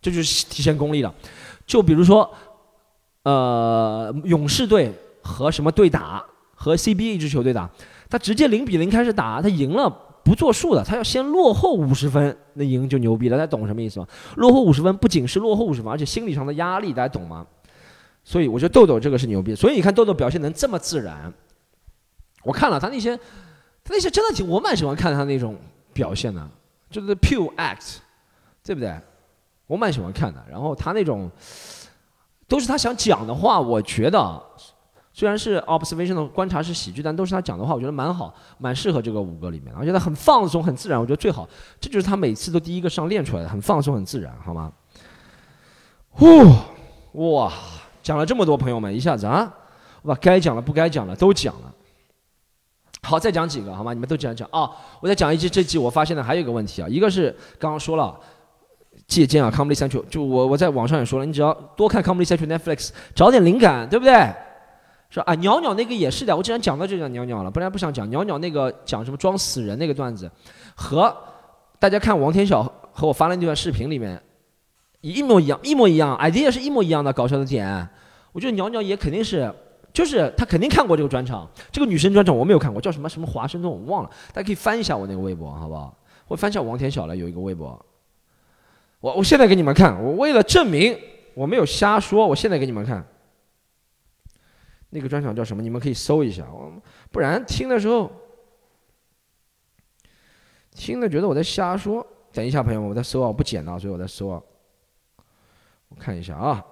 这就是体现功力了。就比如说，呃，勇士队和什么队打。和 CBA 一支球队打，他直接零比零开始打，他赢了不作数的，他要先落后五十分，那赢就牛逼了。大家懂什么意思吗？落后五十分不仅是落后五十分，而且心理上的压力，大家懂吗？所以我觉得豆豆这个是牛逼。所以你看豆豆表现能这么自然，我看了他那些，他那些真的挺，我蛮喜欢看他那种表现的，就是 pure act，对不对？我蛮喜欢看的。然后他那种都是他想讲的话，我觉得。虽然是 observational 观察是喜剧，但都是他讲的话，我觉得蛮好，蛮适合这个五个里面，而且他很放松，很自然，我觉得最好。这就是他每次都第一个上练出来的，很放松，很自然，好吗？呼，哇，讲了这么多，朋友们，一下子啊，我把该讲的、不该讲的都讲了。好，再讲几个，好吗？你们都讲讲啊。我再讲一集，这集我发现的还有一个问题啊，一个是刚刚说了借鉴啊，Comedy Central，就我我在网上也说了，你只要多看 Comedy Central Netflix，找点灵感，对不对？说啊，鸟鸟那个也是的，我既然讲到就讲鸟鸟了，本来不想讲鸟鸟那个讲什么装死人那个段子，和大家看王天晓和我发的那段视频里面一模一样，一模一样，idea 是一模一样的搞笑的点，我觉得鸟鸟也肯定是，就是他肯定看过这个专场，这个女生专场我没有看过，叫什么什么华盛顿我忘了，大家可以翻一下我那个微博，好不好？我翻一下王天晓了，有一个微博，我我现在给你们看，我为了证明我没有瞎说，我现在给你们看。那个专场叫什么？你们可以搜一下，我不然听的时候听的觉得我在瞎说。等一下，朋友们，我在搜啊，我不剪了，所以我在搜啊。我看一下啊，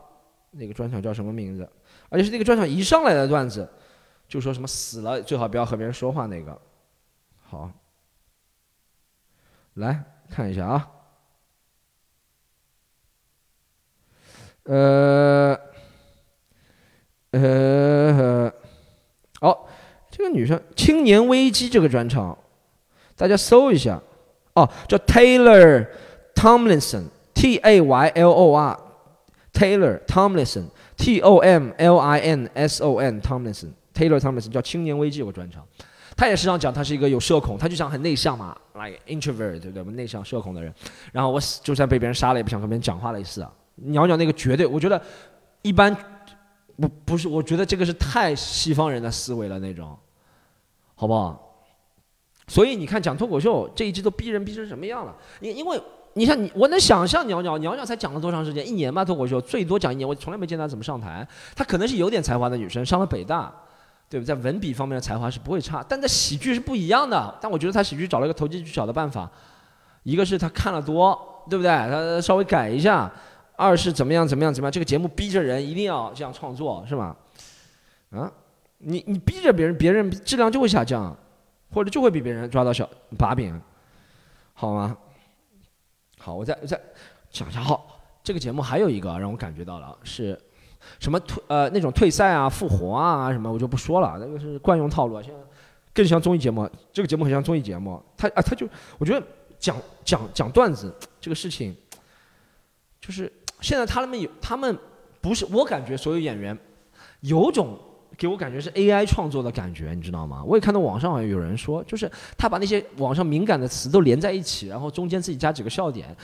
那个专场叫什么名字？而且是那个专场一上来的段子，就说什么死了最好不要和别人说话那个。好，来看一下啊，呃。呃，哦，这个女生青年危机这个专场，大家搜一下，哦，叫 Taylor Tomlinson，T A Y L O R，Taylor Tomlinson，T O M L I N S O N Tomlinson，Taylor Tomlinson 叫青年危机有个专场，他也是这样讲他是一个有社恐，他就想很内向嘛，like introvert 对不对？内向社恐的人，然后我就算被别人杀了也不想和别人讲话类似啊，鸟鸟那个绝对，我觉得一般。不不是，我觉得这个是太西方人的思维了那种，好不好？所以你看讲脱口秀这一季都逼人逼成什么样了？因因为你看你，我能想象鸟鸟鸟鸟才讲了多长时间？一年吧脱口秀最多讲一年，我从来没见他怎么上台。他可能是有点才华的女生，上了北大，对不对？在文笔方面的才华是不会差，但在喜剧是不一样的。但我觉得他喜剧找了一个投机取巧的办法，一个是他看了多，对不对？他稍微改一下；二是怎么样怎么样怎么样，这个节目逼着人一定要这样创作，是吧？啊，你你逼着别人，别人质量就会下降，或者就会比别人抓到小把柄，好吗？好，我再再讲一下。好，这个节目还有一个让我感觉到了是。什么退呃那种退赛啊复活啊什么我就不说了，那个是惯用套路啊。现在更像综艺节目，这个节目很像综艺节目。他啊他就我觉得讲讲讲段子这个事情，就是现在他们有他们不是我感觉所有演员有种给我感觉是 AI 创作的感觉，你知道吗？我也看到网上好像有人说，就是他把那些网上敏感的词都连在一起，然后中间自己加几个笑点。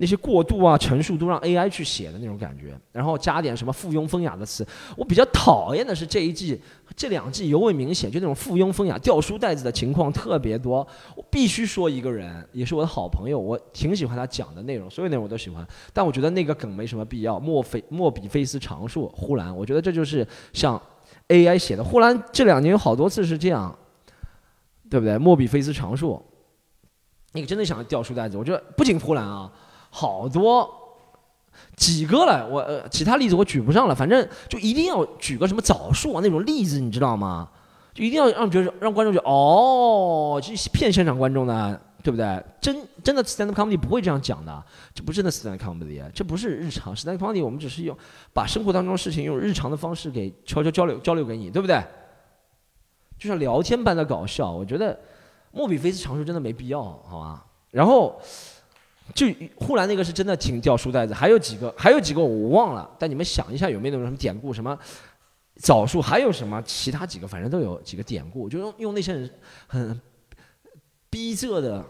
那些过渡啊、陈述都让 AI 去写的那种感觉，然后加点什么附庸风雅的词。我比较讨厌的是这一季、这两季尤为明显，就那种附庸风雅、掉书袋子的情况特别多。我必须说一个人，也是我的好朋友，我挺喜欢他讲的内容，所有内容我都喜欢。但我觉得那个梗没什么必要。莫菲莫比菲斯常数，呼兰，我觉得这就是像 AI 写的。呼兰这两年有好多次是这样，对不对？莫比菲斯常数，那个真的想掉书袋子。我觉得不仅呼兰啊。好多几个了，我呃其他例子我举不上了，反正就一定要举个什么枣树啊那种例子，你知道吗？就一定要让觉得让观众觉得哦，这是骗现场观众的，对不对？真真的 stand up comedy 不会这样讲的，这不是那 stand up comedy，这不是日常 stand up comedy，我们只是用把生活当中的事情用日常的方式给悄悄交流交流给你，对不对？就像聊天般的搞笑，我觉得莫比菲斯常数真的没必要，好吧？然后。就护栏那个是真的挺掉书袋子，还有几个，还有几个我忘了，但你们想一下有没有那种什么典故，什么枣树，还有什么其他几个，反正都有几个典故，就用用那些人很逼仄的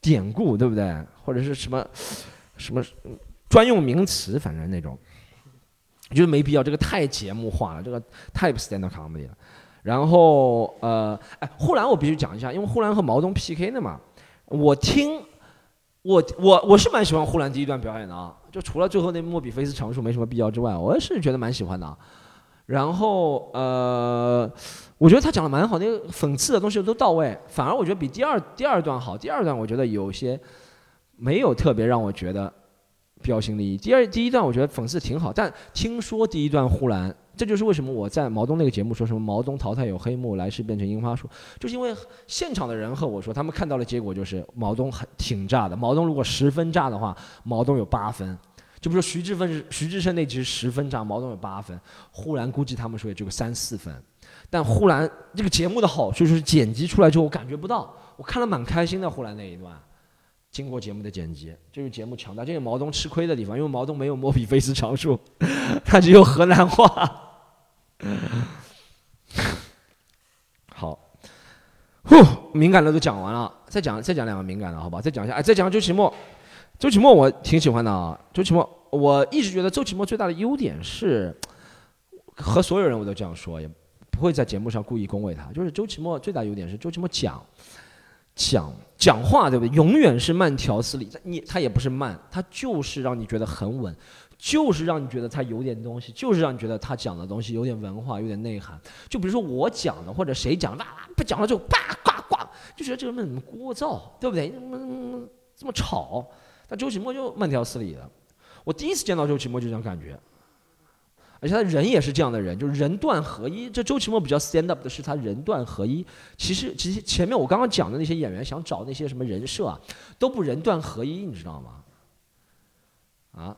典故，对不对？或者是什么什么专用名词，反正那种，我觉得没必要，这个太节目化了，这个太不 stand up comedy 了。然后呃，哎，护栏我必须讲一下，因为护栏和毛东 PK 的嘛，我听。我我我是蛮喜欢呼兰第一段表演的啊，就除了最后那莫比菲斯常数没什么必要之外，我是觉得蛮喜欢的。然后呃，我觉得他讲的蛮好，那个讽刺的东西都到位，反而我觉得比第二第二段好。第二段我觉得有些没有特别让我觉得标新立异。第二第一段我觉得讽刺挺好，但听说第一段呼兰。这就是为什么我在毛东那个节目说什么毛东淘汰有黑幕，来世变成樱花树，就是因为现场的人和我说，他们看到的结果就是毛东很挺炸的。毛东如果十分炸的话，毛东有八分。就比如说徐志芬、徐志胜那集十分炸，毛东有八分。呼兰估计他们说也就个三四分。但呼兰这个节目的好处就是剪辑出来之后我感觉不到，我看了蛮开心的。呼兰那一段，经过节目的剪辑，就是节目强大，这是毛东吃亏的地方，因为毛东没有莫比菲斯常数，他只有河南话。好，呼，敏感的都讲完了，再讲再讲两个敏感的，好吧？再讲一下，哎，再讲周奇墨。周奇墨我挺喜欢的啊。周奇墨，我一直觉得周奇墨最大的优点是，和所有人我都这样说，也不会在节目上故意恭维他。就是周奇墨最大优点是，周奇墨讲讲讲话，对不对？永远是慢条斯理。你他也不是慢，他就是让你觉得很稳。就是让你觉得他有点东西，就是让你觉得他讲的东西有点文化，有点内涵。就比如说我讲的，或者谁讲的，哇，不讲了之后，叭呱呱，就觉得这个人怎么聒噪，对不对？怎么这么吵？但周启墨就慢条斯理的。我第一次见到周启墨就这样感觉，而且他人也是这样的人，就是人段合一。这周启墨比较 stand up 的是他人段合一。其实，其实前面我刚刚讲的那些演员想找那些什么人设啊，都不人段合一，你知道吗？啊？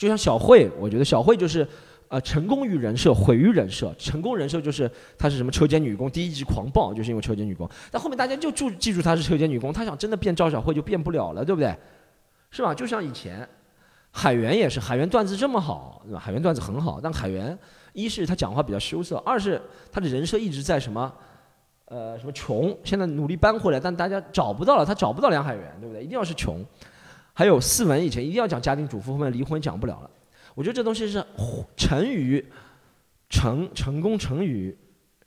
就像小慧，我觉得小慧就是，呃，成功于人设，毁于人设。成功人设就是她是什么车间女工，第一集狂暴就是因为车间女工。但后面大家就注记住她是车间女工，她想真的变赵小慧就变不了了，对不对？是吧？就像以前，海源也是，海源段子这么好，对吧？海源段子很好，但海源一是他讲话比较羞涩，二是他的人设一直在什么，呃，什么穷，现在努力搬回来，但大家找不到了，他找不到梁海源，对不对？一定要是穷。还有四文以前一定要讲家庭主妇，后面离婚讲不了了。我觉得这东西是成于成成功成于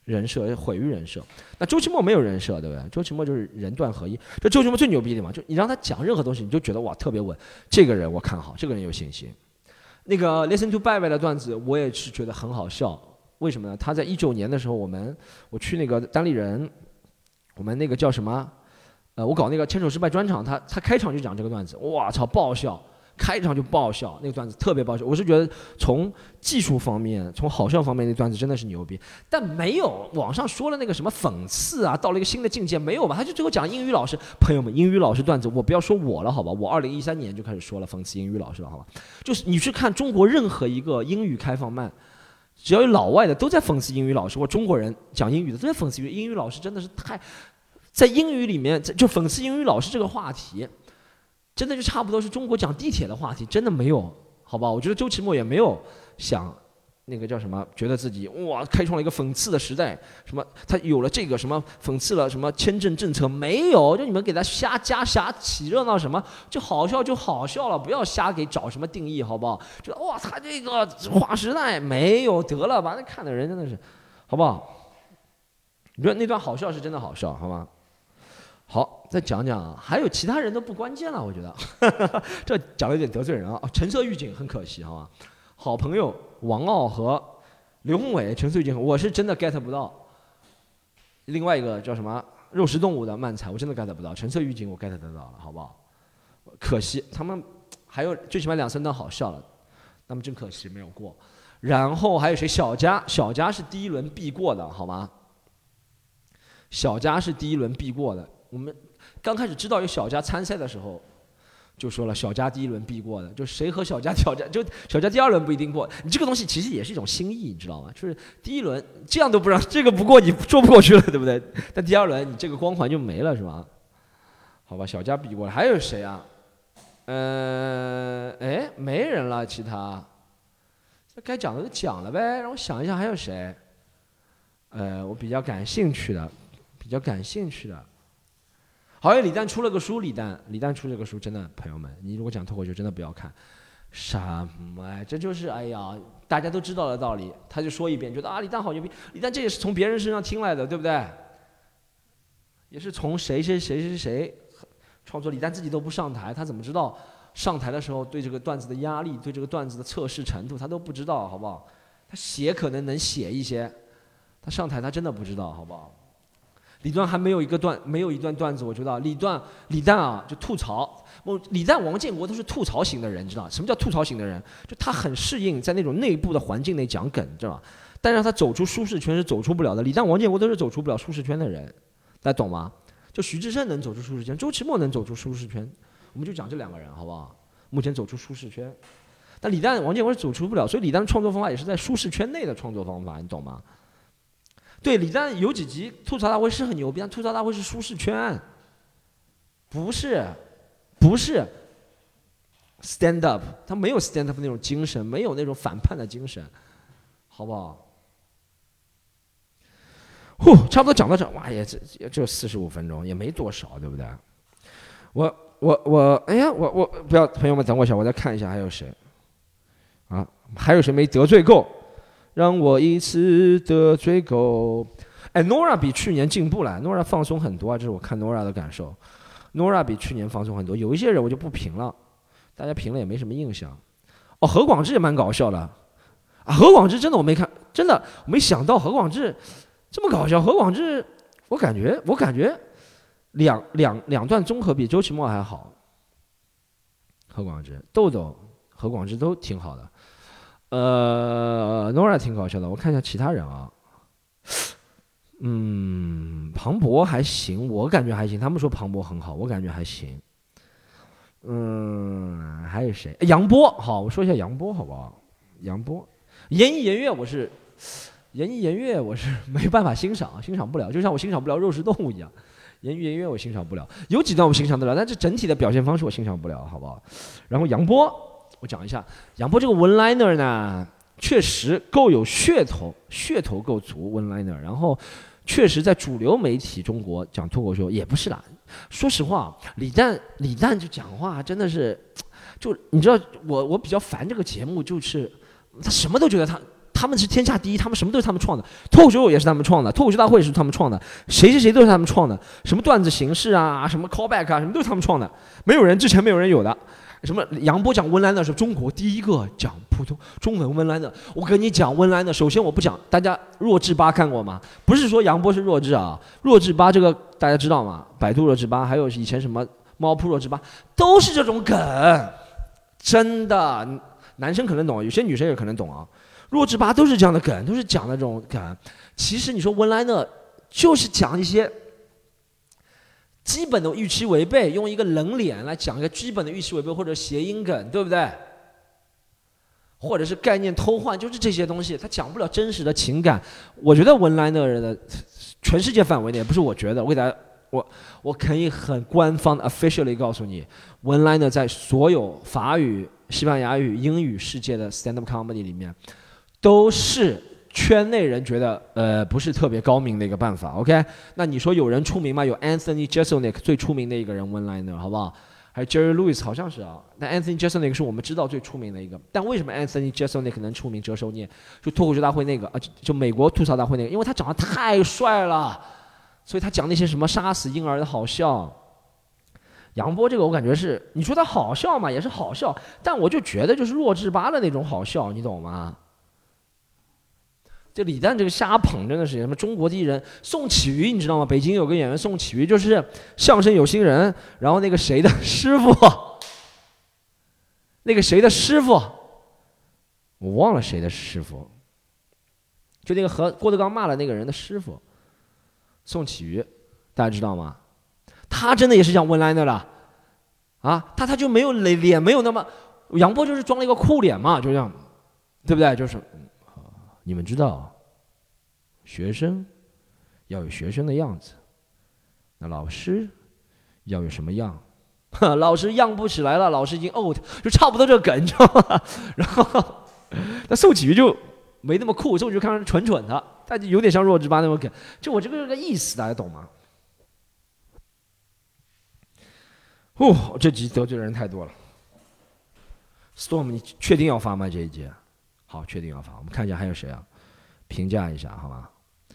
人设，毁于人设。那周奇墨没有人设，对不对？周奇墨就是人段合一。这周奇墨最牛逼的地方，就你让他讲任何东西，你就觉得哇特别稳。这个人我看好，这个人有信心。那个 Listen to 拜拜的段子，我也是觉得很好笑。为什么呢？他在一九年的时候，我们我去那个单立人，我们那个叫什么？呃，我搞那个牵手失败专场，他他开场就讲这个段子，哇操，爆笑！开场就爆笑，那个段子特别爆笑。我是觉得从技术方面，从好笑方面，那段子真的是牛逼。但没有网上说了那个什么讽刺啊，到了一个新的境界，没有吧？他就最后讲英语老师，朋友们，英语老师段子，我不要说我了，好吧？我二零一三年就开始说了讽刺英语老师了，好吧？就是你去看中国任何一个英语开放麦，只要有老外的都在讽刺英语老师，或中国人讲英语的都在讽刺英语老师，真的是太在英语里面就讽刺英语老师这个话题。真的就差不多是中国讲地铁的话题，真的没有，好吧？我觉得周奇墨也没有想那个叫什么，觉得自己哇开创了一个讽刺的时代，什么他有了这个什么讽刺了什么签证政策，没有，就你们给他瞎加瞎起热闹什么，就好笑就好笑了，不要瞎给找什么定义，好不好？就哇他这个划时代没有得了吧？那看的人真的是，好不好？你觉得那段好笑是真的好笑，好吗？好，再讲讲啊，还有其他人都不关键了，我觉得，这讲的有点得罪人啊。橙色预警很可惜，好吧？好朋友王傲和刘宏伟，橙色预警，我是真的 get 不到。另外一个叫什么肉食动物的漫才，我真的 get 不到。橙色预警我 get 得到了，好不好？可惜他们还有最起码两三段好笑了，那么真可惜没有过。然后还有谁？小佳，小佳是第一轮必过的，好吗？小佳是第一轮必过的。我们刚开始知道有小佳参赛的时候，就说了小佳第一轮必过的，就谁和小佳挑战，就小佳第二轮不一定过。你这个东西其实也是一种心意，你知道吗？就是第一轮这样都不让，这个不过你说不过去了，对不对？但第二轮你这个光环就没了，是吧？好吧，小佳比过了，还有谁啊？嗯，哎，没人了，其他，这该讲的都讲了呗。让我想一下，还有谁？呃，我比较感兴趣的，比较感兴趣的。好像李诞出了个书，李诞李诞出这个书，真的朋友们，你如果讲脱口秀，真的不要看，什么？这就是哎呀，大家都知道的道理。他就说一遍，觉得啊，李诞好牛逼。李诞这也是从别人身上听来的，对不对？也是从谁谁谁谁谁创作。李诞自己都不上台，他怎么知道上台的时候对这个段子的压力，对这个段子的测试程度，他都不知道，好不好？他写可能能写一些，他上台他真的不知道，好不好？李段还没有一个段，没有一段段子，我知道李段李诞啊，就吐槽。我李诞、王建国都是吐槽型的人，你知道什么叫吐槽型的人？就他很适应在那种内部的环境内讲梗，知道吧？但让他走出舒适圈是走出不了的。李诞、王建国都是走出不了舒适圈的人，大家懂吗？就徐志胜能走出舒适圈，周奇墨能走出舒适圈，我们就讲这两个人，好不好？目前走出舒适圈，但李诞、王建国是走出不了，所以李诞创作方法也是在舒适圈内的创作方法，你懂吗？对李诞有几集吐槽大会是很牛逼，但吐槽大会是舒适圈，不是，不是 stand up，他没有 stand up 那种精神，没有那种反叛的精神，好不好？呼，差不多讲到这，哇，也这也就四十五分钟，也没多少，对不对？我我我，哎呀，我我不要，朋友们等我一下，我再看一下还有谁，啊，还有谁没得罪够？让我一次得罪够。哎，Nora 比去年进步了，Nora 放松很多啊，这是我看 Nora 的感受。Nora 比去年放松很多，有一些人我就不评了，大家评了也没什么印象。哦，何广智也蛮搞笑的，啊，何广智真的我没看，真的没想到何广智这么搞笑。何广智，我感觉我感觉两两两段综合比周奇墨还好。何广智、豆豆、何广智都挺好的。呃，Nora 挺搞笑的，我看一下其他人啊。嗯，庞博还行，我感觉还行。他们说庞博很好，我感觉还行。嗯，还有谁？杨波，好，我说一下杨波好不好？杨波，言一言月，我是言一言月，我是没办法欣赏，欣赏不了，就像我欣赏不了肉食动物一样。言一言月我欣赏不了，有几段我欣赏得了，但是整体的表现方式我欣赏不了，好不好？然后杨波。我讲一下杨波这个 one liner 呢，确实够有噱头，噱头够足 one liner。然后，确实在主流媒体中国讲脱口秀也不是啦。说实话，李诞李诞就讲话真的是，就你知道我我比较烦这个节目，就是他什么都觉得他他们是天下第一，他们什么都是他们创的，脱口秀也是他们创的，脱口秀大会也是他们创的，谁谁谁都是他们创的，什么段子形式啊，什么 callback 啊，什么都是他们创的，没有人之前没有人有的。什么杨波讲温岚的是中国第一个讲普通中文温岚的。我跟你讲温岚的，首先我不讲，大家弱智吧看过吗？不是说杨波是弱智啊，弱智吧这个大家知道吗？百度弱智吧，还有以前什么猫扑弱智吧，都是这种梗，真的，男生可能懂，有些女生也可能懂啊。弱智吧都是这样的梗，都是讲的这种梗。其实你说温岚的，就是讲一些。基本的预期违背，用一个冷脸来讲一个基本的预期违背或者谐音梗，对不对？或者是概念偷换，就是这些东西，他讲不了真实的情感。我觉得文莱的人的全世界范围内，不是我觉得，我给大家，我我可以很官方的 officially 告诉你，文莱的在所有法语、西班牙语、英语世界的 stand up comedy 里面，都是。圈内人觉得，呃，不是特别高明的一个办法。OK，那你说有人出名吗？有 Anthony Jeselnik 最出名的一个人 One Liner，好不好？还有 Jerry Lewis，好像是啊。那 Anthony Jeselnik 是我们知道最出名的一个。但为什么 Anthony Jeselnik 能出名？折寿念就脱口秀大会那个啊，就美国吐槽大会那个，因为他长得太帅了，所以他讲那些什么杀死婴儿的好笑。杨波这个我感觉是，你说他好笑嘛，也是好笑，但我就觉得就是弱智吧的那种好笑，你懂吗？这李诞这个瞎捧真的是什么中国第一人宋启瑜你知道吗？北京有个演员宋启瑜就是相声有新人，然后那个谁的师傅，那个谁的师傅，我忘了谁的师傅，就那个和郭德纲骂了那个人的师傅，宋启瑜，大家知道吗？他真的也是像温岚的，啊，他他就没有脸脸没有那么，杨波就是装了一个酷脸嘛，就这样，对不对？就是。你们知道，学生要有学生的样子，那老师要有什么样？老师样不起来了，老师已经 old，就差不多这个梗，你知道吗？然后那宋启瑜就没那么酷，宋启瑜看上去蠢蠢的，他就有点像弱智吧那种梗，就我这个个意思，大家懂吗？哦，这集得罪的人太多了。Storm，你确定要发吗？这一集？好，确定要发。我们看一下还有谁啊？评价一下，好吗？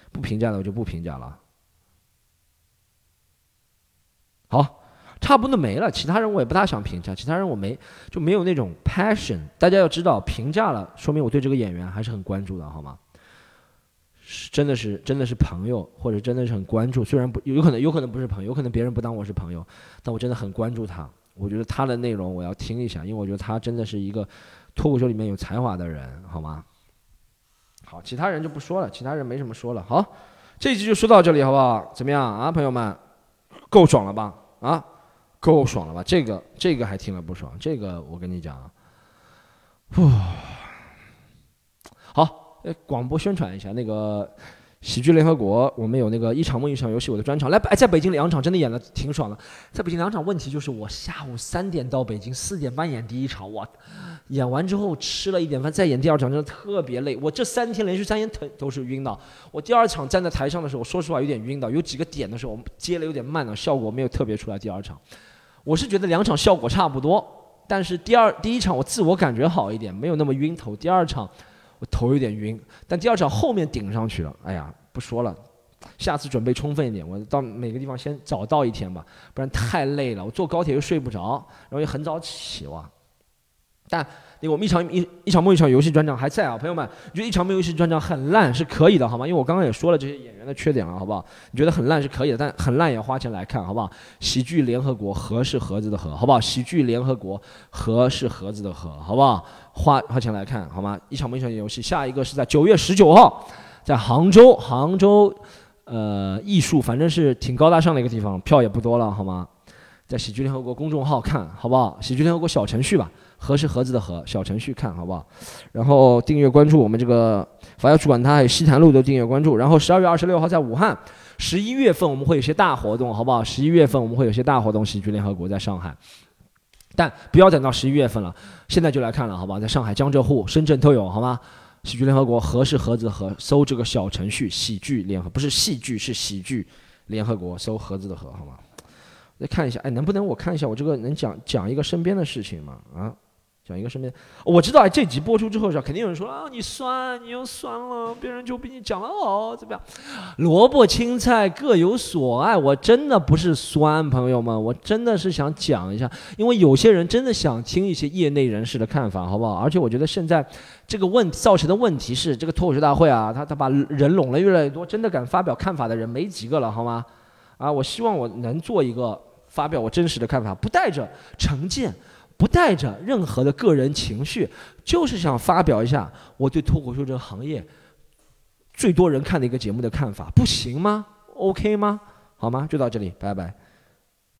不评价的我就不评价了。好，差不多没了。其他人我也不大想评价，其他人我没就没有那种 passion。大家要知道，评价了说明我对这个演员还是很关注的，好吗？是真的是真的是朋友，或者真的是很关注。虽然不有可能有可能不是朋友，有可能别人不当我是朋友，但我真的很关注他。我觉得他的内容我要听一下，因为我觉得他真的是一个。脱口秀里面有才华的人，好吗？好，其他人就不说了，其他人没什么说了。好，这一集就说到这里，好不好？怎么样啊，朋友们？够爽了吧？啊，够爽了吧？这个这个还听了不爽，这个我跟你讲，哇，好，广播宣传一下那个。喜剧联合国，我们有那个一场梦一场游戏，我的专场来，哎，在北京两场真的演的挺爽的。在北京两场，问题就是我下午三点到北京，四点半演第一场，我演完之后吃了一点饭，再演第二场，真的特别累。我这三天连续三天疼都是晕的。我第二场站在台上的时候，说实话有点晕的，有几个点的时候我们接的有点慢了，效果没有特别出来。第二场，我是觉得两场效果差不多，但是第二第一场我自我感觉好一点，没有那么晕头。第二场。我头有点晕，但第二场后面顶上去了。哎呀，不说了，下次准备充分一点。我到每个地方先早到一天吧，不然太累了。我坐高铁又睡不着，然后又很早起哇。但那个我们一场一一场梦一场游戏专场还在啊，朋友们，你觉得一场梦游戏专场很烂是可以的，好吗？因为我刚刚也说了这些演员的缺点了，好不好？你觉得很烂是可以的，但很烂也花钱来看，好不好？喜剧联合国和是盒子的和，好不好？喜剧联合国和是盒子的和，好不好？花花钱来看，好吗？一场梦一场游戏，下一个是在九月十九号，在杭州，杭州，呃，艺术反正是挺高大上的一个地方，票也不多了，好吗？在喜剧联合国公众号看好不好？喜剧联合国小程序吧。盒是盒子的盒，小程序看好不好？然后订阅关注我们这个法要去管他，还有西坛路都订阅关注。然后十二月二十六号在武汉，十一月份我们会有些大活动，好不好？十一月份我们会有些大活动，喜剧联合国在上海，但不要等到十一月份了，现在就来看了，好不好？在上海、江浙沪、深圳都有，好吗？喜剧联合国盒是盒子的盒，搜这个小程序喜剧联合，不是戏剧，是喜剧联合国，搜盒子的盒，好吗？再看一下，哎，能不能我看一下我这个能讲讲一个身边的事情吗？啊？讲一个身边，我知道这集播出之后是肯定有人说啊，你酸，你又酸了，别人就比你讲的好，怎么样？萝卜青菜各有所爱，我真的不是酸，朋友们，我真的是想讲一下，因为有些人真的想听一些业内人士的看法，好不好？而且我觉得现在这个问造成的问题是，这个脱口秀大会啊，他他把人拢了越来越多，真的敢发表看法的人没几个了，好吗？啊，我希望我能做一个发表我真实的看法，不带着成见。不带着任何的个人情绪，就是想发表一下我对脱口秀这个行业最多人看的一个节目的看法，不行吗？OK 吗？好吗？就到这里，拜拜。